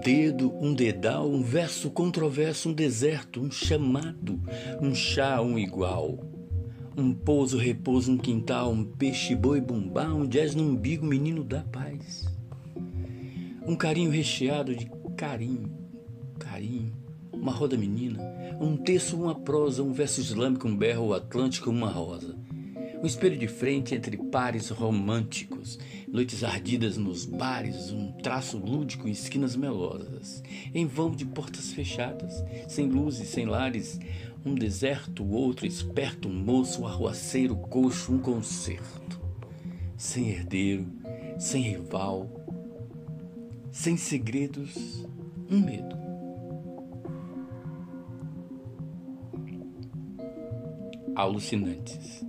dedo, um dedal, um verso controverso, um deserto, um chamado, um chá, um igual. Um pouso, repouso, um quintal, um peixe, boi, bumbá, um jazz no umbigo, menino da paz. Um carinho recheado de carinho, carinho, uma roda menina, um texto, uma prosa, um verso islâmico, um berro atlântico, uma rosa. Um espelho de frente entre pares românticos, noites ardidas nos bares, um traço lúdico em esquinas melosas, em vão de portas fechadas, sem luzes, sem lares, um deserto, outro esperto, um moço, um arruaceiro, coxo, um concerto. Sem herdeiro, sem rival, sem segredos, um medo. Alucinantes.